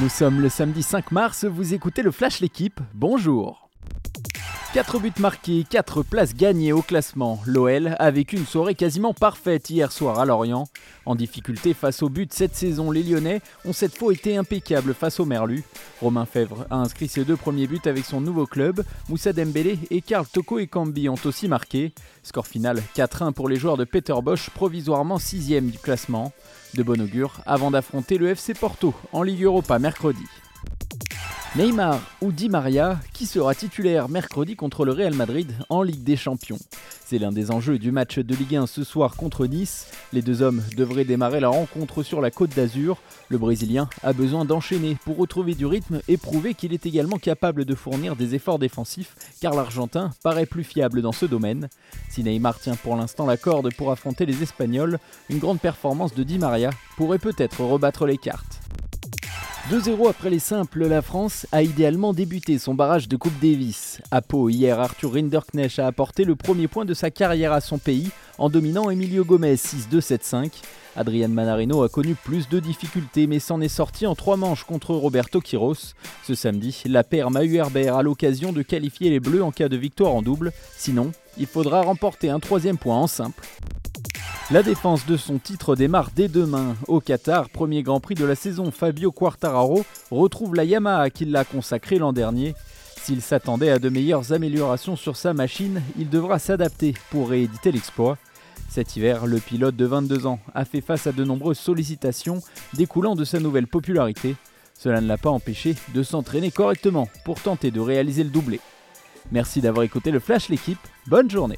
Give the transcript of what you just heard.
Nous sommes le samedi 5 mars, vous écoutez le Flash L'équipe, bonjour 4 buts marqués, 4 places gagnées au classement. L'OL a vécu une soirée quasiment parfaite hier soir à Lorient. En difficulté face au but cette saison, les Lyonnais ont cette fois été impeccables face au Merlu. Romain Fèvre a inscrit ses deux premiers buts avec son nouveau club. Moussa Dembélé et Karl Toko et Kambi ont aussi marqué. Score final 4-1 pour les joueurs de Peter Bosch, provisoirement 6 du classement. De bon augure avant d'affronter le FC Porto en Ligue Europa mercredi. Neymar ou Di Maria, qui sera titulaire mercredi contre le Real Madrid en Ligue des Champions C'est l'un des enjeux du match de Ligue 1 ce soir contre Nice. Les deux hommes devraient démarrer la rencontre sur la côte d'Azur. Le Brésilien a besoin d'enchaîner pour retrouver du rythme et prouver qu'il est également capable de fournir des efforts défensifs, car l'Argentin paraît plus fiable dans ce domaine. Si Neymar tient pour l'instant la corde pour affronter les Espagnols, une grande performance de Di Maria pourrait peut-être rebattre les cartes. 2-0 après les simples, la France a idéalement débuté son barrage de Coupe Davis. À Pau, hier, Arthur Rinderknecht a apporté le premier point de sa carrière à son pays en dominant Emilio Gomez 6-2-7-5. Adrian Manarino a connu plus de difficultés mais s'en est sorti en trois manches contre Roberto Quiros. Ce samedi, la paire Mahu-Herbert a l'occasion de qualifier les Bleus en cas de victoire en double. Sinon, il faudra remporter un troisième point en simple. La défense de son titre démarre dès demain. Au Qatar, premier Grand Prix de la saison, Fabio Quartararo retrouve la Yamaha qui l'a consacré l'an dernier. S'il s'attendait à de meilleures améliorations sur sa machine, il devra s'adapter pour rééditer l'exploit. Cet hiver, le pilote de 22 ans a fait face à de nombreuses sollicitations découlant de sa nouvelle popularité. Cela ne l'a pas empêché de s'entraîner correctement pour tenter de réaliser le doublé. Merci d'avoir écouté le Flash l'équipe, bonne journée